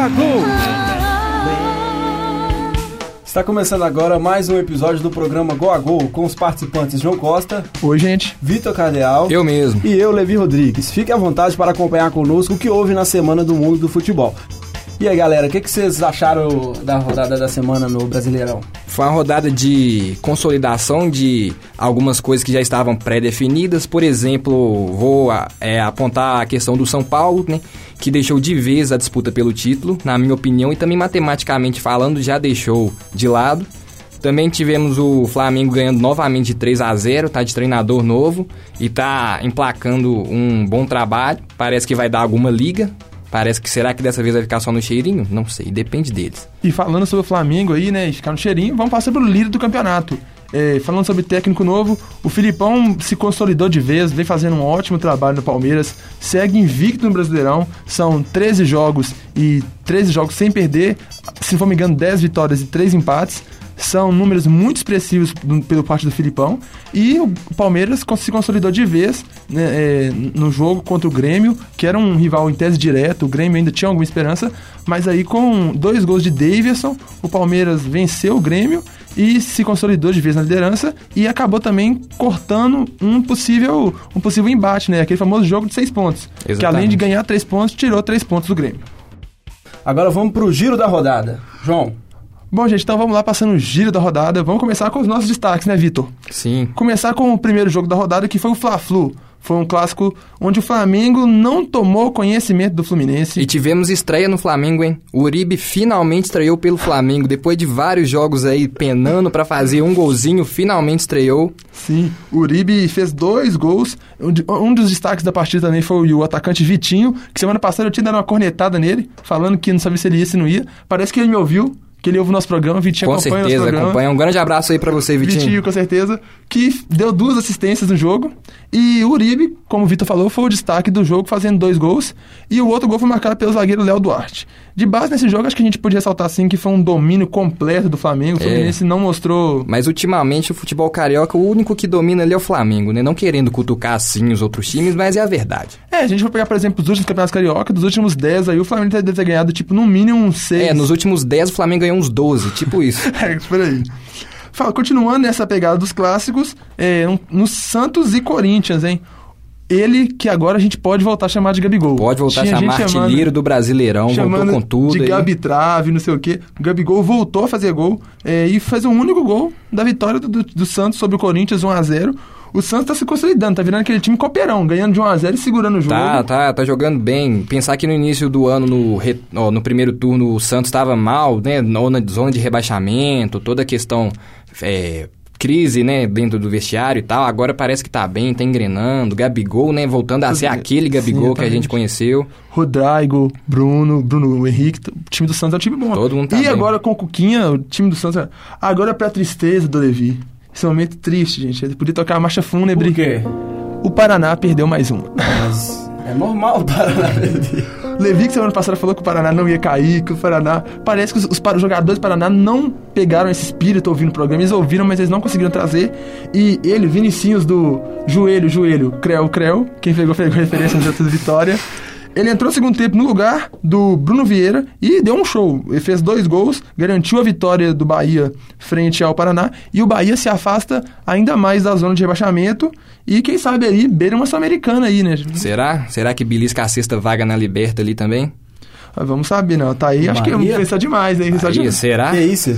a Gol. Está começando agora mais um episódio do programa Go a Gol com os participantes João Costa. Oi, gente. Vitor Cardeal. Eu mesmo. E eu, Levi Rodrigues. Fique à vontade para acompanhar conosco o que houve na semana do mundo do futebol. E aí, galera, o que, que vocês acharam da rodada da semana no Brasileirão? Foi uma rodada de consolidação de algumas coisas que já estavam pré-definidas. Por exemplo, vou é, apontar a questão do São Paulo, né? Que deixou de vez a disputa pelo título, na minha opinião, e também matematicamente falando, já deixou de lado. Também tivemos o Flamengo ganhando novamente de 3 a 0 tá de treinador novo e tá emplacando um bom trabalho. Parece que vai dar alguma liga Parece que será que dessa vez vai ficar só no cheirinho? Não sei, depende deles. E falando sobre o Flamengo aí, né, ficar no cheirinho, vamos passar pelo líder do campeonato. É, falando sobre técnico novo, o Filipão se consolidou de vez, vem fazendo um ótimo trabalho no Palmeiras, segue invicto no Brasileirão, são 13 jogos e 13 jogos sem perder, se não for me engano, 10 vitórias e 3 empates são números muito expressivos do, pelo parte do Filipão. E o Palmeiras se consolidou de vez né, é, no jogo contra o Grêmio, que era um rival em tese direto. O Grêmio ainda tinha alguma esperança, mas aí com dois gols de Davidson, o Palmeiras venceu o Grêmio e se consolidou de vez na liderança e acabou também cortando um possível, um possível embate, né? Aquele famoso jogo de seis pontos. Exatamente. Que além de ganhar três pontos, tirou três pontos do Grêmio. Agora vamos para o giro da rodada. João, Bom, gente, então vamos lá passando o giro da rodada. Vamos começar com os nossos destaques, né, Vitor? Sim. Começar com o primeiro jogo da rodada, que foi o Fla-Flu. Foi um clássico onde o Flamengo não tomou conhecimento do Fluminense. E tivemos estreia no Flamengo, hein? O Uribe finalmente estreou pelo Flamengo. Depois de vários jogos aí penando para fazer um golzinho, finalmente estreou. Sim, o Uribe fez dois gols. Um dos destaques da partida também foi o atacante Vitinho, que semana passada eu tinha dado uma cornetada nele, falando que não sabia se ele ia, se não ia. Parece que ele me ouviu que ele ouve o nosso programa, Vitinho com acompanha certeza, o nosso programa. acompanha. Um grande abraço aí para você, Vitinho. Vitinho, com certeza, que deu duas assistências no jogo. E o Uribe, como o Vitor falou, foi o destaque do jogo, fazendo dois gols. E o outro gol foi marcado pelo zagueiro Léo Duarte. De base nesse jogo, acho que a gente podia ressaltar assim que foi um domínio completo do Flamengo. O é. Fluminense é. não mostrou. Mas ultimamente o futebol carioca, o único que domina ali é o Flamengo, né? Não querendo cutucar assim os outros times, mas é a verdade. É, a gente vai pegar, por exemplo, os últimos campeonatos carioca, dos últimos 10 aí, o Flamengo deve ter ganhado, tipo, no mínimo uns 6. É, nos últimos 10 o Flamengo ganhou uns 12, tipo isso. é, espera aí. Fala, continuando nessa pegada dos clássicos, é, no Santos e Corinthians, hein? ele que agora a gente pode voltar a chamar de Gabigol. Pode voltar Tinha a chamar artilheiro do Brasileirão, voltou com tudo. De aí. Gabi Trave, não sei o quê. O Gabigol voltou a fazer gol é, e fez um único gol da vitória do, do, do Santos sobre o Corinthians 1 a 0 o Santos tá se consolidando, tá virando aquele time cooperão, ganhando de 1x0 e segurando o jogo. Tá, tá, tá jogando bem. Pensar que no início do ano, no, re, ó, no primeiro turno, o Santos estava mal, né? Na zona de rebaixamento, toda a questão é, crise, né, dentro do vestiário e tal. Agora parece que tá bem, tá engrenando. Gabigol, né, voltando a ser aquele Gabigol Sim, que a gente conheceu. Rodrigo, Bruno, Bruno Henrique, o time do Santos é um time bom. Todo mundo tá E bem. agora com o Cuquinha, o time do Santos, agora é pra tristeza do Levi. Esse é um momento triste, gente. Ele podia tocar a marcha fúnebre. Por quê? O Paraná perdeu mais um. Mas é normal o Paraná perder. Levi, que semana passada falou que o Paraná não ia cair, que o Paraná. Parece que os, os, os jogadores do Paraná não pegaram esse espírito ouvindo o programa, eles ouviram, mas eles não conseguiram trazer. E ele, Vinicinhos do Joelho, Joelho, Creu, Creu, quem pegou, pegou referência no Vitória. Ele entrou no segundo tempo no lugar do Bruno Vieira e deu um show. Ele fez dois gols, garantiu a vitória do Bahia frente ao Paraná e o Bahia se afasta ainda mais da zona de rebaixamento e quem sabe aí beira uma Sul-Americana aí, né? Será? Será que belisca a sexta vaga na Liberta ali também? Ah, vamos saber, não. Tá aí, acho que vamos pensar demais, né? Bahia, demais. será? Que é isso?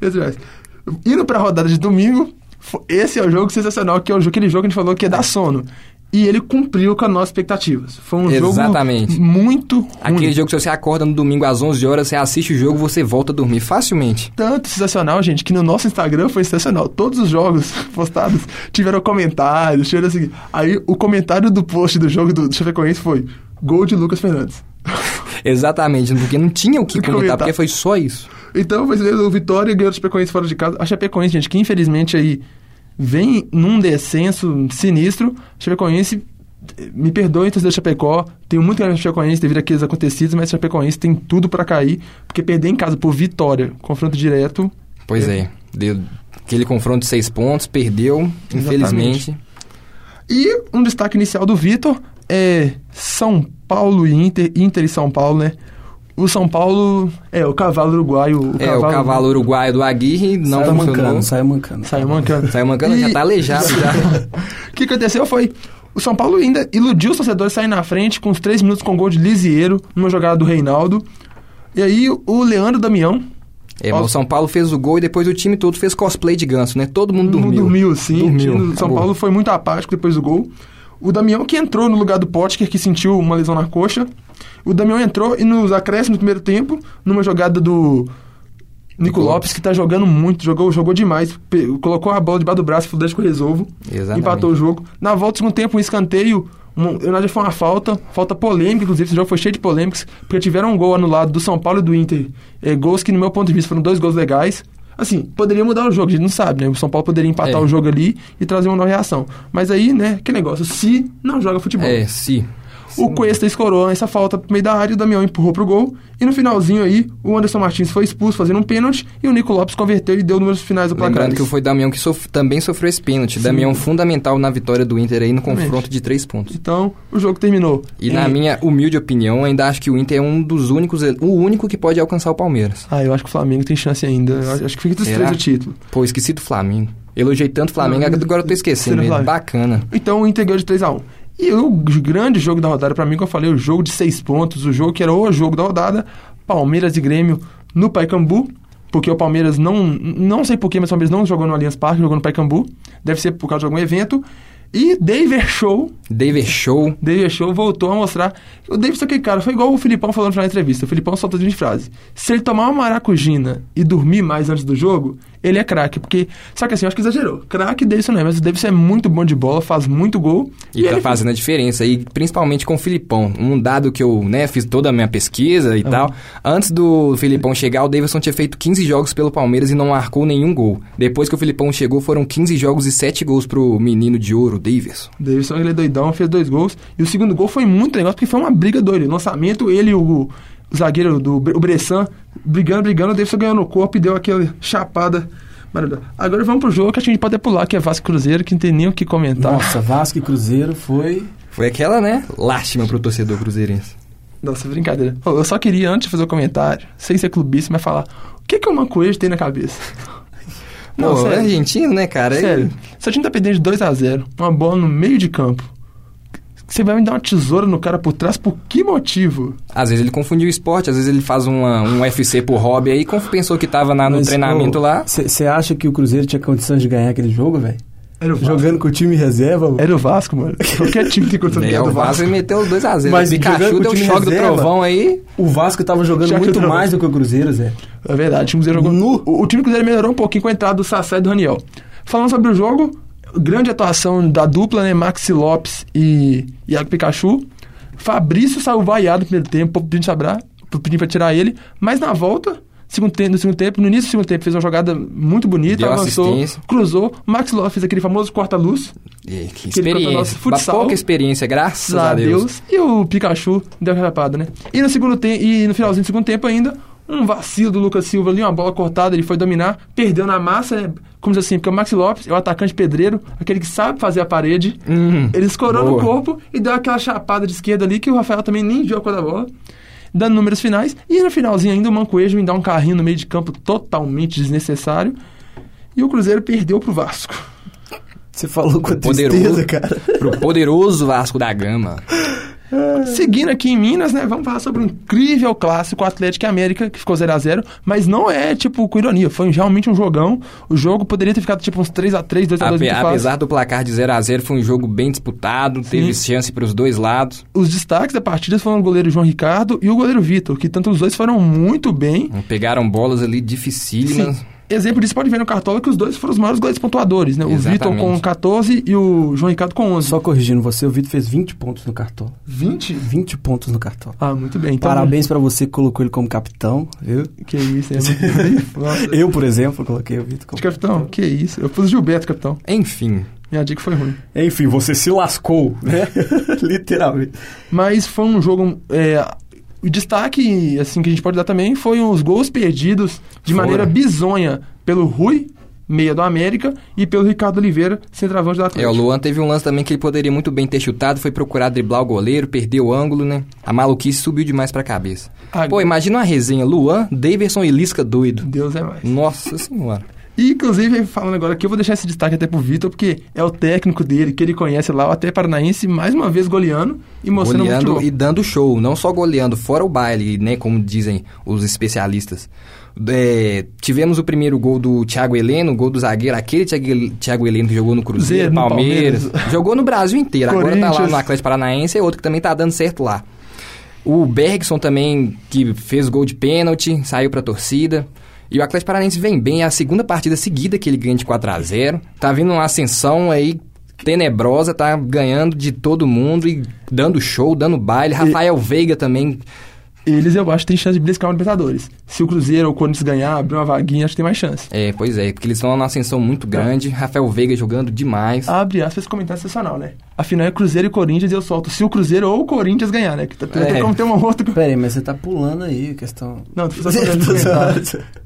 Indo pra rodada de domingo, esse é o jogo sensacional, que é aquele jogo que a gente falou que é dar sono e ele cumpriu com as nossas expectativas. Foi um Exatamente. jogo muito ruim. Aquele jogo que você acorda no domingo às 11 horas, você assiste o jogo, você volta a dormir facilmente. Tanto sensacional, gente, que no nosso Instagram foi sensacional. Todos os jogos postados tiveram comentários, tiveram assim. Aí o comentário do post do jogo do Chapecoense foi gol de Lucas Fernandes. Exatamente, porque não tinha o que comentar, comentar, porque foi só isso. Então, foi o Vitória ganhou o Chapecoense fora de casa. A Chapecoense, gente, que infelizmente aí vem num descenso sinistro. Chapecoense, me perdoe, torcedor de Chapecó, tenho muito carinho de Chapecoense devido àqueles acontecidos, mas Chapecoense tem tudo para cair, porque perder em casa por vitória, confronto direto... Pois é, é deu aquele confronto de seis pontos, perdeu, Exatamente. infelizmente. E um destaque inicial do Vitor é São Paulo e Inter, Inter e São Paulo, né? O São Paulo é o cavalo uruguaio. O é, o cavalo uruguaio do Aguirre não saiu mancando, saiu mancando. Saiu mancando. Saiu mancando, E- já tá aleijado já. O que aconteceu foi. O São Paulo ainda iludiu os torcedores sair na frente com uns 3 minutos com gol de Lisieiro, numa jogada do Reinaldo. E aí o Leandro Damião. É, mas o São Paulo fez o gol e depois o time todo fez cosplay de ganso, né? Todo mundo dormiu. dormiu sim. Dormiu, O São. Paulo foi muito apático depois do gol. O Damião que entrou no lugar do Potker, que sentiu uma lesão na coxa. O Damião entrou e nos acréscimos no primeiro tempo, numa jogada do Nico Lopes, que tá jogando muito, jogou, jogou demais. Colocou a bola debaixo do braço falou, deixa que eu resolvo. Exatamente. Empatou o jogo. Na volta do segundo tempo, um escanteio. Um, eu acho que foi uma falta, falta polêmica, inclusive. Esse jogo foi cheio de polêmicas, porque tiveram um gol anulado do São Paulo e do Inter. É, gols que, no meu ponto de vista, foram dois gols legais. Assim, poderia mudar o jogo, a gente não sabe, né? O São Paulo poderia empatar É. o jogo ali e trazer uma nova reação. Mas aí, né, que negócio, se não joga futebol. É, sim. O Cuesta escorou essa falta pro meio da área, o Damião empurrou pro gol. E no finalzinho aí, o Anderson Martins foi expulso fazendo um pênalti e o Nico Lopes converteu e deu números finais do placar. Lembrando que foi Damião que sof- também sofreu esse pênalti. Damião fundamental na vitória do Inter aí no confronto de três pontos. Então, o jogo terminou. E na minha humilde opinião, ainda acho que o Inter é um dos únicos, o único que pode alcançar o Palmeiras. Ah, eu acho que o Flamengo tem chance ainda. Eu acho- que fica dos Será? três o título. Pô, esqueci do Flamengo. Elogiei tanto o Flamengo, agora eu tô esquecendo. Bacana. Então o Inter ganhou de 3x1. E o grande jogo da rodada, pra mim, que eu falei, o jogo de seis pontos, o jogo que era o jogo da rodada, Palmeiras e Grêmio no Paicambu, porque o Palmeiras não, não sei porquê, mas o Palmeiras não jogou no Allianz Parque, jogou no Paicambu, deve ser por causa de algum evento, e David Show, David Show. David Show voltou a mostrar, o David aquele cara, foi igual o Filipão falando da entrevista, o Filipão soltou a seguinte frase, se ele tomar uma maracujina e dormir mais antes do jogo, ele é craque, porque, só que assim, eu acho que exagerou, craque Davidson não é, mas o Davidson é muito bom de bola, faz muito gol, E, tá ele fazendo a diferença, e principalmente com o Filipão. Um dado que eu né, fiz toda a minha pesquisa e Ah. tal. Antes do Filipão chegar, o Davidson tinha feito 15 jogos pelo Palmeiras e não marcou nenhum gol. Depois que o Filipão chegou, foram 15 jogos e 7 gols pro menino de ouro, Davidson. Davidson, ele é doidão, fez dois gols. E o segundo gol foi muito legal, porque foi uma briga doida. Lançamento, ele e o zagueiro do o Bressan brigando, brigando. O Davidson ganhou no corpo e deu aquela chapada. Agora vamos pro jogo que a gente pode pular, que é Vasco e Cruzeiro, que não tem nem o que comentar. Nossa, Vasco e Cruzeiro foi. Foi aquela, né? Lástima pro torcedor cruzeirense. Nossa, brincadeira. Eu só queria, antes de fazer o comentário, sem ser clubista, mas falar o que, que o Mancoejo tem na cabeça? Não, Pô, é argentino, né, cara? Sério. Seu time tá perdendo de 2 a 0 uma bola no meio de campo. Você vai me dar uma tesoura no cara por trás, por que motivo? Às vezes ele confundiu o esporte, às vezes ele faz uma, um UFC por hobby aí, pensou que tava na- no Mas, treinamento ô, lá. Você acha que o Cruzeiro tinha condições de ganhar aquele jogo, velho? Era o Vasco. Jogando com o time reserva? ô? Era o Vasco, mano. Qualquer time tem condição de É, ganhar o do Vasco meteu os 2x0. Mas o Pikachu jogando com deu o um time choque do reserva, trovão aí. O Vasco tava jogando muito mais do que o Cruzeiro, Zé. É verdade, o time Cruzeiro jogou. Nu. O, o time Cruzeiro melhorou um pouquinho com a entrada do Sassá e do Raniel. Falando sobre o jogo, grande atuação da dupla, né? Maxi Lopes e Iago Pikachu. Fabrício saiu vaiado no primeiro tempo, pedindo pra, pedindo pra tirar ele, mas na volta. Segundo tempo, no segundo tempo, no início do segundo tempo, fez uma jogada muito bonita, Deu avançou, cruzou. Max Lopes fez aquele famoso corta-luz, que Que experiência. futsal. Pouca experiência, graças a Deus. E o Pikachu deu rapada, né? E no segundo tempo, e no finalzinho do segundo tempo ainda, um vacilo do Lucas Silva ali, uma bola cortada, ele foi dominar, perdeu na massa, né? Como diz assim, porque o Maxi Lopes é o atacante pedreiro, aquele que sabe fazer a parede. Hum, Ele escorou no boa. corpo e deu aquela chapada de esquerda ali que o Rafael também nem viu a cor da bola. Dando números finais. E no finalzinho ainda o Mancoejo me dá um carrinho no meio de campo totalmente desnecessário. E o Cruzeiro perdeu pro Vasco. Você falou com Poderoso. tristeza, cara. Pro poderoso Vasco da Gama. Seguindo aqui em Minas, né? Vamos falar sobre um incrível clássico Atlético e América, que ficou 0x0. Mas não é, tipo, com ironia. Foi realmente um jogão. O jogo poderia ter ficado, tipo, uns 3x3, 2x2 Ape- apesar do placar de 0 a 0 foi um jogo bem disputado, teve chance pros dois lados. Os destaques da partida foram o goleiro João Ricardo e o goleiro Vitor, que tanto os dois foram muito bem. Pegaram bolas ali dificílimas. Sim. Exemplo disso pode ver no Cartola que os dois foram os maiores goleiros pontuadores, né? O Vitor Exatamente. com 14 e o João Ricardo com 11. Só corrigindo você, o Vitor fez 20 pontos no cartão. 20? 20 pontos no cartão. Ah, muito bem. Então, Parabéns pra você que colocou ele como capitão, viu? Que isso, é. Eu, por exemplo, coloquei o Vitor como Capitão, que isso. Eu pus o Gilberto, capitão. Enfim, Minha dica foi ruim. Enfim, você se lascou, né? Literalmente. Mas foi um jogo. é, o destaque, assim, que a gente pode dar também foi os gols perdidos de Foram. maneira bizonha pelo Rui meia do América, e pelo Ricardo Oliveira, centroavante do É, Atlético. o Luan teve um lance também que ele poderia muito bem ter chutado, foi procurar driblar o goleiro, perdeu o ângulo, né? A maluquice subiu demais pra cabeça. Ah, Pô, imagina uma resenha, Luan, Daverson e Lisca doido. Deus é mais. Nossa senhora. E, inclusive, falando agora aqui, eu vou deixar esse destaque até pro Vitor, porque é o técnico dele, que ele conhece lá, o até Paranaense, mais uma vez goleando e mostrando muito goleando e dando show, não só goleando, fora o baile, né, como dizem os especialistas. É, tivemos o primeiro gol do Thiago Heleno, gol do zagueiro, aquele Thiago, Thiago Heleno que jogou no Cruzeiro, Cruzeiro, no Palmeiras, Palmeiras. jogou no Brasil inteiro, agora tá lá no Atlético Paranaense, é outro que também tá dando certo lá. O Bergson também, que fez gol de pênalti, saiu pra torcida. E o Atlético Paranaense vem bem, é a segunda partida seguida que ele ganha de 4 a 0 Tá vindo uma ascensão aí tenebrosa, tá ganhando de todo mundo e dando show, dando baile. Rafael Veiga também. Eles, eu acho, que tem chance de beliscar o Libertadores. Se o Cruzeiro ou o Corinthians ganhar, abrir uma vaguinha, acho que tem mais chance. É, pois é, porque eles estão numa ascensão muito grande. Rafael Veiga jogando demais. Abre aspas, esse comentário sensacional, né? Afinal é Cruzeiro e Corinthians e eu solto se o Cruzeiro ou o Corinthians ganhar, né? Que tá, É. tem como ter uma outra... Pera aí, mas você tá pulando aí a questão. Não, tô só comentário.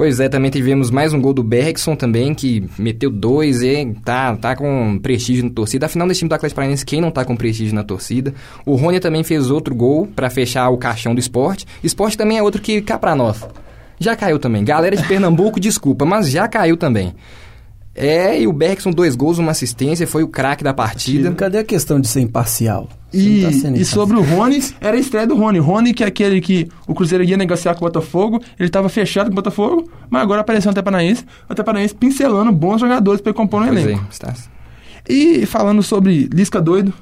Pois é, também tivemos mais um gol do Bergson também, que meteu dois e tá, tá com prestígio na torcida. Afinal, nesse time do Atlético Paranaense, quem não tá com prestígio na torcida? O Rony também fez outro gol pra fechar o caixão do esporte. Esporte também é outro que cá pra nós. Já caiu também. Galera de Pernambuco, desculpa, mas já caiu também. É, e o Bergson, dois gols, uma assistência, foi o craque da partida. Cadê a questão de ser imparcial? E, tá sendo e sobre o Rony, era a estreia do Rony. Rony, que é aquele que o Cruzeiro ia negociar com o Botafogo, ele estava fechado com o Botafogo, mas agora apareceu o Até Paranaense, o Até Paranaense pincelando bons jogadores para compor no Pois elenco. é, está... E falando sobre Lisca doido,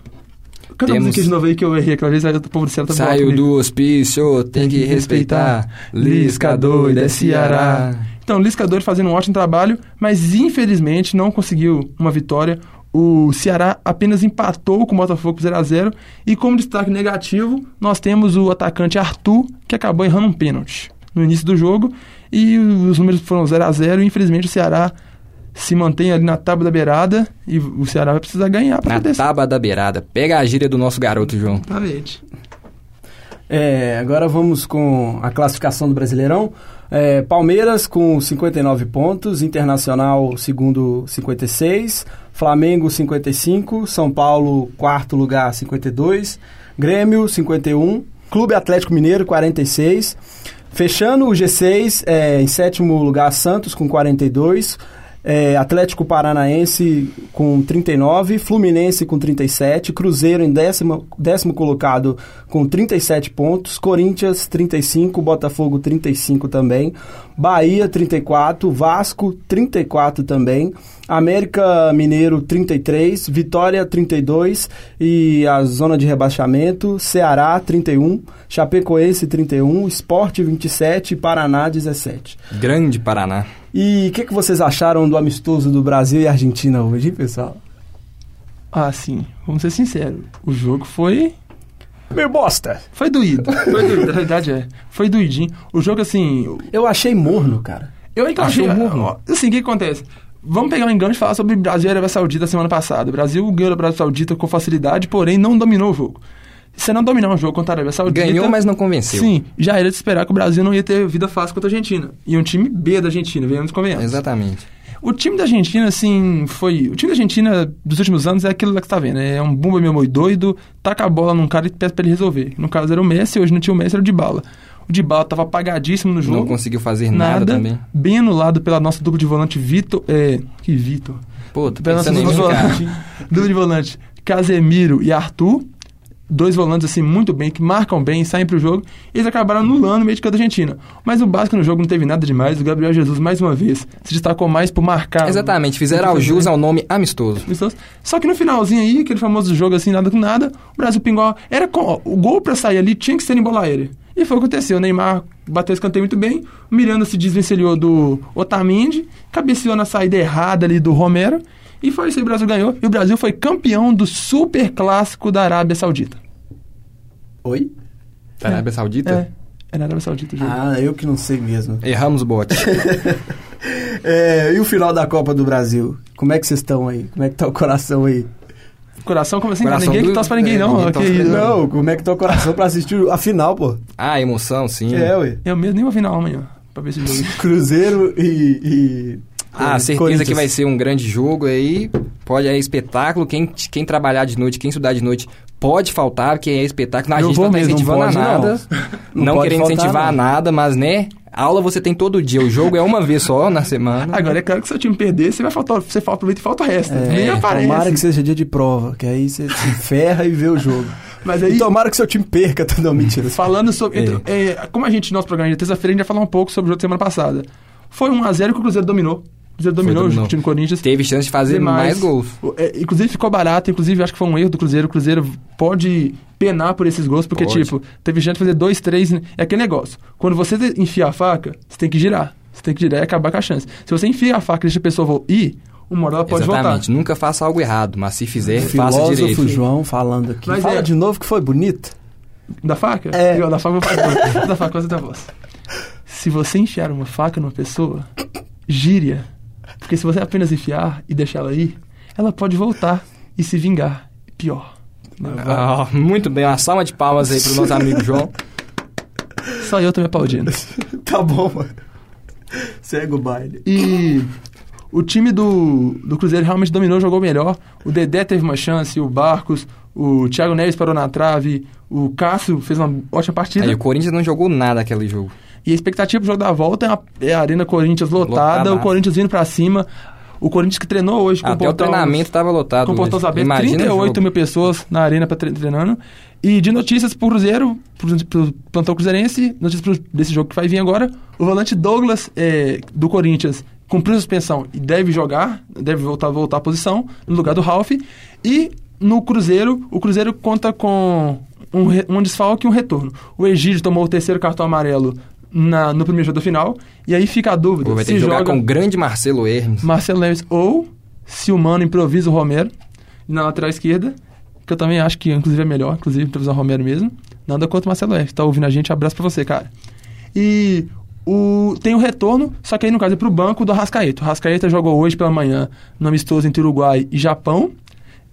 canta a Temos- música de novo aí que eu errei aquela vez, aí o povo do céu tá Saiu do hospício, tem que respeitar. Lisca doido, é Ceará. Então, Lisca doido fazendo um ótimo trabalho, mas infelizmente não conseguiu uma vitória. O Ceará apenas empatou com o Botafogo 0 a 0 e como destaque negativo, nós temos o atacante Arthur, que acabou errando um pênalti no início do jogo e os números foram 0 a 0 e infelizmente o Ceará se mantém ali na tábua da beirada e o Ceará vai precisar ganhar para Na tábua da beirada. Pega a gíria do nosso garoto, João. Exatamente. É, agora vamos com a classificação do Brasileirão. É, Palmeiras com 59 pontos, Internacional segundo 56, Flamengo 55, São Paulo quarto lugar 52, Grêmio 51, Clube Atlético Mineiro 46, fechando o G6 é, em sétimo lugar Santos com 42, é, Atlético Paranaense com 39, Fluminense com 37, Cruzeiro em décimo, décimo colocado com 37 pontos, Corinthians 35, Botafogo 35 também, Bahia 34, Vasco 34 também, América Mineiro 33, Vitória 32 e a zona de rebaixamento, Ceará 31, Chapecoense 31, Esporte 27 e Paraná 17. Grande Paraná. E o que, que vocês acharam do amistoso do Brasil e Argentina hoje, hein, pessoal? Ah, sim. Vamos ser sinceros. O jogo foi Meio bosta. Foi doído. Foi doído, a realidade é. Foi doidinho. O jogo, assim. Eu achei morno, cara. Eu então Achou achei. morno? Assim, o que acontece? Vamos pegar um engano e falar sobre Brasil e Arábia Saudita semana passada. O Brasil ganhou a Arábia Saudita com facilidade, porém não dominou o jogo. Se não dominar um jogo contra a Arábia Saudita. Ganhou, mas não convenceu. Sim, já era de esperar que o Brasil não ia ter vida fácil contra a Argentina. E um time B da Argentina, venhamos convenhamos. Exatamente. O time da Argentina, assim, foi. O time da Argentina dos últimos anos é aquilo lá que você tá vendo. É um bumba meu meio doido, taca a bola num cara e pede pra ele resolver. No caso era o Messi, hoje não tinha o Messi, era o Dybala. O Dybala tava apagadíssimo no jogo. Não conseguiu fazer nada, também. Bem anulado pela nossa dupla de volante Vitor. É. Que Vitor? Pô, tô Pela nossa dupla de volante. dupla de volante Casemiro e Arthur. Dois volantes, assim, muito bem, que marcam bem, saem pro jogo. Eles acabaram anulando o meio de campo da Argentina. Mas o básico no jogo não teve nada demais. O Gabriel Jesus, mais uma vez, se destacou mais por marcar. Exatamente, fizeram ao que jus ao nome amistoso. Amistoso. Só que no finalzinho aí, aquele famoso jogo assim, nada com nada, o Brasil pingou. Era com, ó, o gol pra sair ali tinha que ser em bola aérea. E foi o que aconteceu. O Neymar bateu esse escanteio muito bem. O Miranda se desvencilhou do Otamendi, cabeceou na saída errada ali do Romero. E foi isso aí, o Brasil ganhou. E o Brasil foi campeão do super clássico da Arábia Saudita. Oi? Da Arábia Saudita? É, é na Arábia Saudita jogo. Ah, eu que não sei mesmo. Erramos o bote. É, e o final da Copa do Brasil? Como é que vocês estão aí? Como é que tá o coração aí? Coração, como assim? Coração ninguém que do- torce pra ninguém, é, não. ninguém que isso. Não, como é que tá o coração pra assistir a final, pô? ah, emoção, sim. É, ué. Eu mesmo nem vou final amanhã, pra ver esse jogo. Cruzeiro e, e Ah, certeza que vai ser um grande jogo aí. Pode é espetáculo. Quem, quem trabalhar de noite, quem estudar de noite, pode faltar, porque é espetáculo. A gente não tá incentivando a nada. não. Não, Não querendo faltar, incentivar a não. nada, mas né? Aula você tem todo dia. O jogo é uma vez só na semana. Agora, é claro que se o time perder, você vai faltar, você falta aproveita e falta o resto. É, Nem aparece. Tomara que seja dia de prova, que aí você se ferra e vê o jogo. Mas E aí, tomara que seu time perca, não, mentira. falando sobre... entre- é, como a gente, nosso programa de terça-feira, a gente vai falar um pouco sobre o jogo da semana passada. Foi 1x0 que o Cruzeiro dominou. O Cruzeiro dominou, dominou. o time do Corinthians. Teve chance de fazer Demais. mais gols. É, inclusive ficou barato, inclusive acho que foi um erro do Cruzeiro. O Cruzeiro pode penar por esses gols, porque, Pode. tipo, teve gente fazer dois, três. né? É aquele negócio. Quando você enfia a faca, você tem que girar. Você tem que girar e acabar com a chance. Se você enfia a faca e deixa a pessoa ir, uma hora ela pode Exatamente. voltar. Nunca faça algo errado, mas se fizer, faça Filósofo direito. João falando aqui. Mas Fala é- de novo que foi bonito. Da faca? É. Eu, da faca eu faço. da faca eu da voz. Se você enfiar uma faca numa pessoa, gíria. Porque se você apenas enfiar e deixar ela ir, ela pode voltar e se vingar. Pior. Ah, muito bem, uma salva de palmas aí pro nosso amigo João. Só eu tô me aplaudindo. Tá bom, mano. Segue o baile. E o time do, do Cruzeiro realmente dominou, jogou melhor. O Dedé teve uma chance, o Barcos, o Thiago Neves parou na trave, o Cássio fez uma ótima partida. Aí o Corinthians não jogou nada aquele jogo. E a expectativa pro jogo da volta é a, é a Arena Corinthians lotada, Lotadaço. o Corinthians vindo pra cima. O Corinthians que treinou hoje com Até o treinamento tava lotado. com portões abertos, Imagina o 38 jogo. mil pessoas na arena pra tre- treinando. E de notícias pro Cruzeiro, pro, pro plantão cruzeirense, notícias pro- desse jogo que vai vir agora, o volante Douglas, é, do Corinthians, cumpriu a suspensão e deve jogar, deve voltar, voltar à posição, no lugar do Ralf. E no Cruzeiro, o Cruzeiro conta com um, um desfalque e um retorno. O Egídio tomou o terceiro cartão amarelo na- no primeiro jogo da final, e aí fica a dúvida Pô, vai ter se que jogar joga com o grande Marcelo Hermes. Marcelo Neves ou se o Mano improvisa o Romero na lateral esquerda, que eu também acho que inclusive é melhor, inclusive improvisar o Romero mesmo. Nada contra o Marcelo Neves, tá ouvindo a gente, abraço pra você, cara. E o, tem o retorno, só que aí no caso é pro banco do Arrascaeta. O Arrascaeta jogou hoje pela manhã no amistoso entre Uruguai e Japão.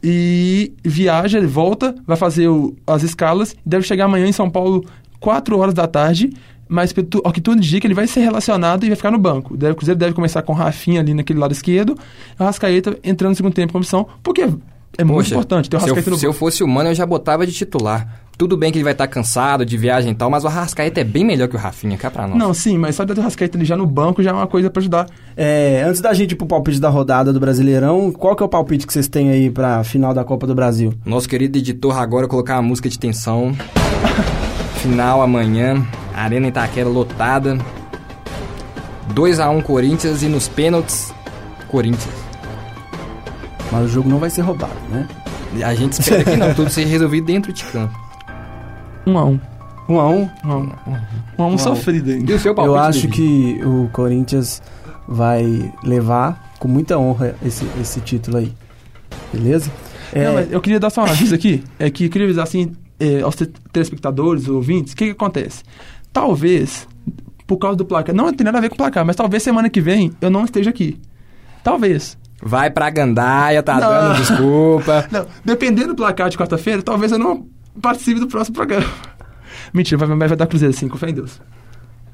E viaja, ele volta, vai fazer o- as escalas e deve chegar amanhã em São Paulo 4 horas da tarde. Mas ao que tudo indica, ele vai ser relacionado e vai ficar no banco. Deve, o Cruzeiro deve começar com o Rafinha ali naquele lado esquerdo, o Arrascaeta entrando no segundo tempo com opção, porque é muito Poxa, importante ter o eu, no se eu fosse o Mano, eu já botava de titular. Tudo bem que ele vai estar cansado de viagem e tal, mas o Arrascaeta é bem melhor que o Rafinha, cá pra nós. Não, sim, mas só de ter o Arrascaeta ali já no banco já é uma coisa pra ajudar. É, antes da gente ir pro palpite da rodada do Brasileirão, qual que é o palpite que vocês têm aí pra final da Copa do Brasil? Nosso querido editor agora colocar uma música de tensão. Final amanhã, Arena Itaquera lotada. 2x1 Corinthians e nos pênaltis, Corinthians. Mas o jogo não vai ser roubado, né? A gente espera que não, tudo seja resolvido dentro de campo. Um a um. Um a um. Um a um, um, a um sofrido ainda. E o seu Eu palpite? acho David? que o Corinthians vai levar com muita honra esse, esse título aí. Beleza? É, Não, mas eu queria dar só um aviso aqui. É que eu queria avisar assim é, aos te- telespectadores, ouvintes, o que, que acontece? Talvez, por causa do placar, não tem nada a ver com o placar, mas talvez semana que vem eu não esteja aqui. Talvez. Vai pra Gandaia, tá Não. dando desculpa. Não, dependendo do placar de quarta-feira, talvez eu não participe do próximo programa. Mentira, vai, vai, vai dar Cruzeiro sim, com fé em Deus.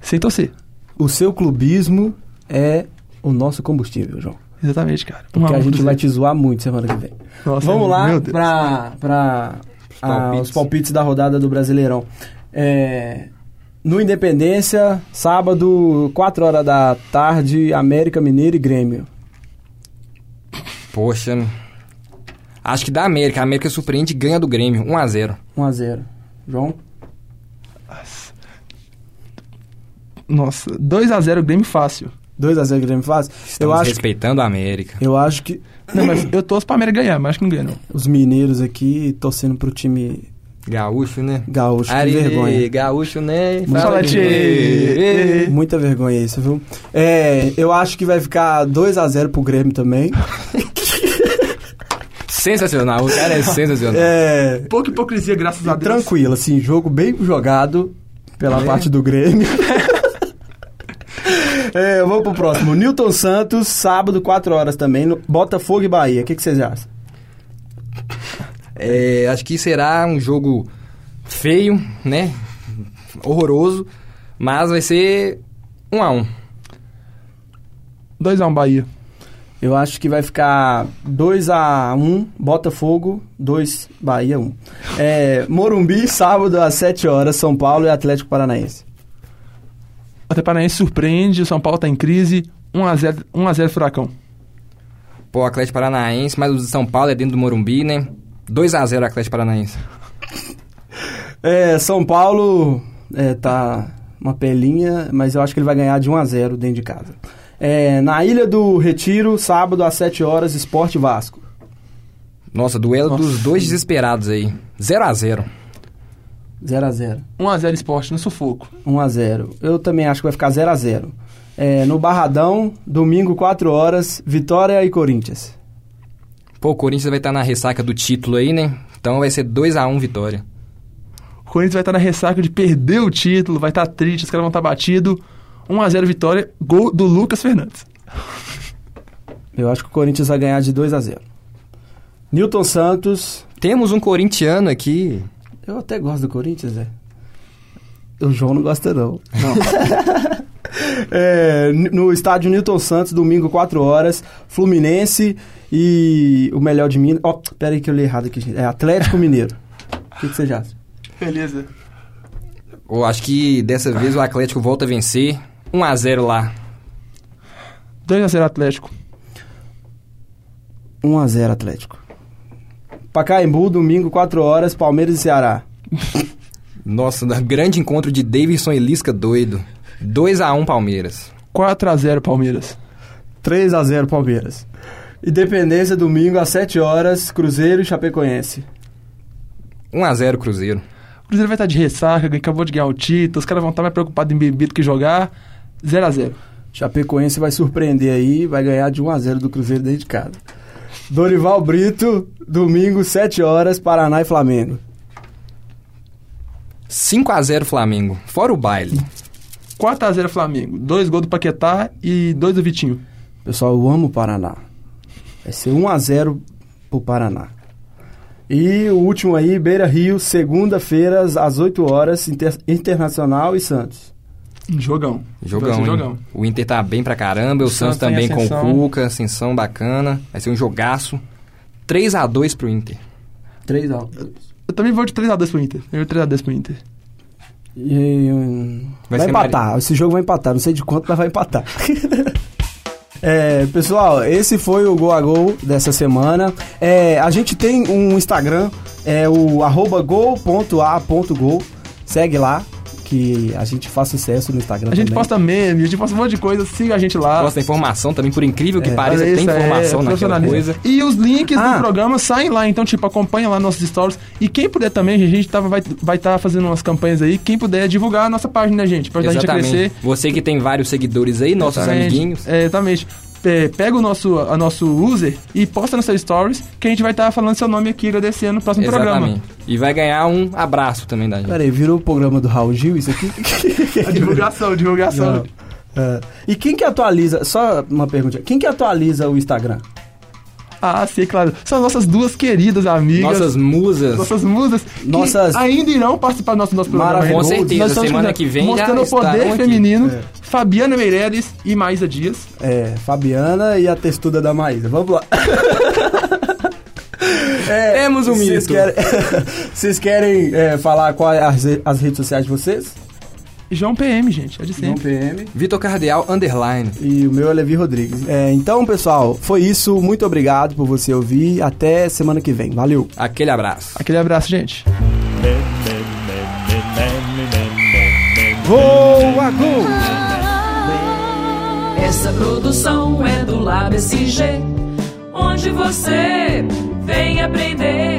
Sem torcer. o seu clubismo é o nosso combustível, João. Exatamente, cara. Porque a a gente vai Cruzeiro. te zoar muito semana que vem. Nossa, Vamos lá para pra ah, palpites. os palpites da rodada do Brasileirão. É, no Independência, sábado, 4 horas da tarde, América Mineiro e Grêmio. Poxa. Acho que da América. A América surpreende e ganha do Grêmio. 1x0. 1 a 0 João? Nossa, 2x0 Grêmio fácil. 2 a 0 Grêmio fácil? Eu Estamos acho, respeitando a América. eu acho que Não, mas eu torço pra América ganhar, mas acho que não ganha, não. os mineiros aqui torcendo pro time Gaúcho, né? gaúcho. Que Ari, vergonha. Gaúcho, né? Fala, Fala, tchê. Muita vergonha isso, viu? É, eu acho que vai ficar 2 a 0 pro Grêmio também. Sensacional. O cara é sensacional. É, Pouca hipocrisia, graças a Deus. tranquilo, assim, jogo bem jogado pela É. parte do Grêmio. é, vamos pro próximo. Newton Santos, sábado, 4 horas também, no Botafogo e Bahia. O que, que vocês acham? É, acho que será um jogo feio, né? Horroroso. Mas vai ser 1x1. 2x1 Bahia. Eu acho que vai ficar 2x1, Botafogo, 2, Bahia 1. É, Morumbi, sábado às 7 horas, São Paulo e Atlético Paranaense. O Atlético Paranaense surpreende, o São Paulo tá em crise. 1x0 1x0 Furacão. Pô, Atlético Paranaense, mas o de São Paulo é dentro do Morumbi, né? 2x0 Atlético Paranaense. É, São Paulo é, tá uma pelinha, mas eu acho que ele vai ganhar de 1 a 0 dentro de casa. É, na Ilha do Retiro, sábado às 7 horas, Esporte Vasco. Nossa, duelo Nossa. dos dois desesperados aí. 0x0. 0 a 0 1x0 Esporte no sufoco. 1 a 0 Eu também acho que vai ficar 0 a 0 é, No Barradão, domingo, 4 horas, Vitória e Corinthians. Pô, o Corinthians vai estar na ressaca do título aí, né? Então vai ser 2x1 vitória. O Corinthians vai estar na ressaca de perder o título, vai estar triste, os caras vão estar batidos. 1x0 vitória, gol do Lucas Fernandes. Eu acho que o Corinthians vai ganhar de 2 a 0 Newton Santos. Temos um corintiano aqui. Eu até gosto do Corinthians, é. O João não gosta, não. É, no estádio Newton Santos, domingo, 4 horas, Fluminense e o melhor de Minas. Ó, pera aí que eu li errado aqui, gente. É Atlético Mineiro. O que, que você já acha? Beleza. Eu acho que dessa vez o Atlético volta a vencer. 1x0 lá. 2x0 Atlético. 1 a 0 Atlético. Pacaembu, domingo, 4 horas, Palmeiras e Ceará. Nossa, grande encontro de Davidson e Lisca doido. 2x1 Palmeiras. 4x0 Palmeiras. 3 a 0 Palmeiras. Independência, domingo, às 7 horas, Cruzeiro e Chapecoense. 1x0 Cruzeiro. O Cruzeiro vai estar de ressaca, acabou de ganhar o título, os caras vão estar mais preocupados em beber do que jogar. 0x0. Chapecoense vai surpreender aí, vai ganhar de 1 a 0 do Cruzeiro dentro de casa. Dorival Brito, domingo, 7 horas, Paraná e Flamengo. 5x0 Flamengo. Fora o baile. 4x0 Flamengo. Dois gols do Paquetá e dois do Vitinho. Pessoal, eu amo o Paraná. Vai ser 1 a 0 pro Paraná. E o último aí, Beira Rio, segunda-feira, às 8 horas, Inter- Internacional e Santos. Jogão. Jogão, jogão. O Inter tá bem pra caramba. O, O Santos, Santos também com o. Cuca. Ascensão bacana. Vai ser um jogaço. 3x2 pro Inter. 3 a Eu também vou de 3x2 pro Inter. Eu vou de 3x2 pro Inter. E, Vai vai, empatar. Esse jogo vai empatar. Não sei de quanto, mas vai empatar. É, pessoal, esse foi o Gol a Gol dessa semana. É, a gente tem um Instagram, é o arroba gol.a.gol. Segue lá, que a gente faz sucesso no Instagram A gente também. posta meme, a gente posta um monte de coisa, siga a gente lá. Gosta da informação também, por incrível que É, pareça, tem é, informação naquela profissionalismo. coisa. E os links Ah. do programa saem lá, então, tipo, acompanha lá nossos stories. E quem puder também, a gente tava, vai estar vai tá fazendo umas campanhas aí. Quem puder divulgar a nossa página, né, gente? Pra ajudar a gente a Exatamente. crescer. Você que tem vários seguidores aí, nossos Exatamente. amiguinhos. É, exatamente. É, pega o nosso, a nosso user e posta no seu stories que a gente vai estar falando seu nome aqui agradecendo no próximo Exatamente. programa. E vai ganhar um abraço também da gente. Peraí, virou o programa do Raul Gil isso aqui? A divulgação, divulgação. É. E quem que atualiza, só uma pergunta, quem que atualiza o Instagram? Ah, sim, claro. São nossas duas queridas amigas. Nossas musas. Nossas musas Nossas- ainda irão participar do nosso, nosso programa. Maravilhoso. Com certeza, Nós semana que vem Mostrando o poder feminino. É. Fabiana Meireles e Maísa Dias. É, Fabiana e a textuda da Maísa. Vamos lá. É, Temos um vocês mito. Querem, vocês querem é, falar qual é as, as redes sociais de vocês? João PM, gente. É de João sempre. PM. Vitor Cardeal, underline. E o meu é Levi Rodrigues. É, então, pessoal, foi isso. Muito obrigado por você ouvir. Até semana que vem. Valeu. Aquele abraço. Aquele abraço, gente. Gol a gol! Essa produção é do Lab SG, onde você vem aprender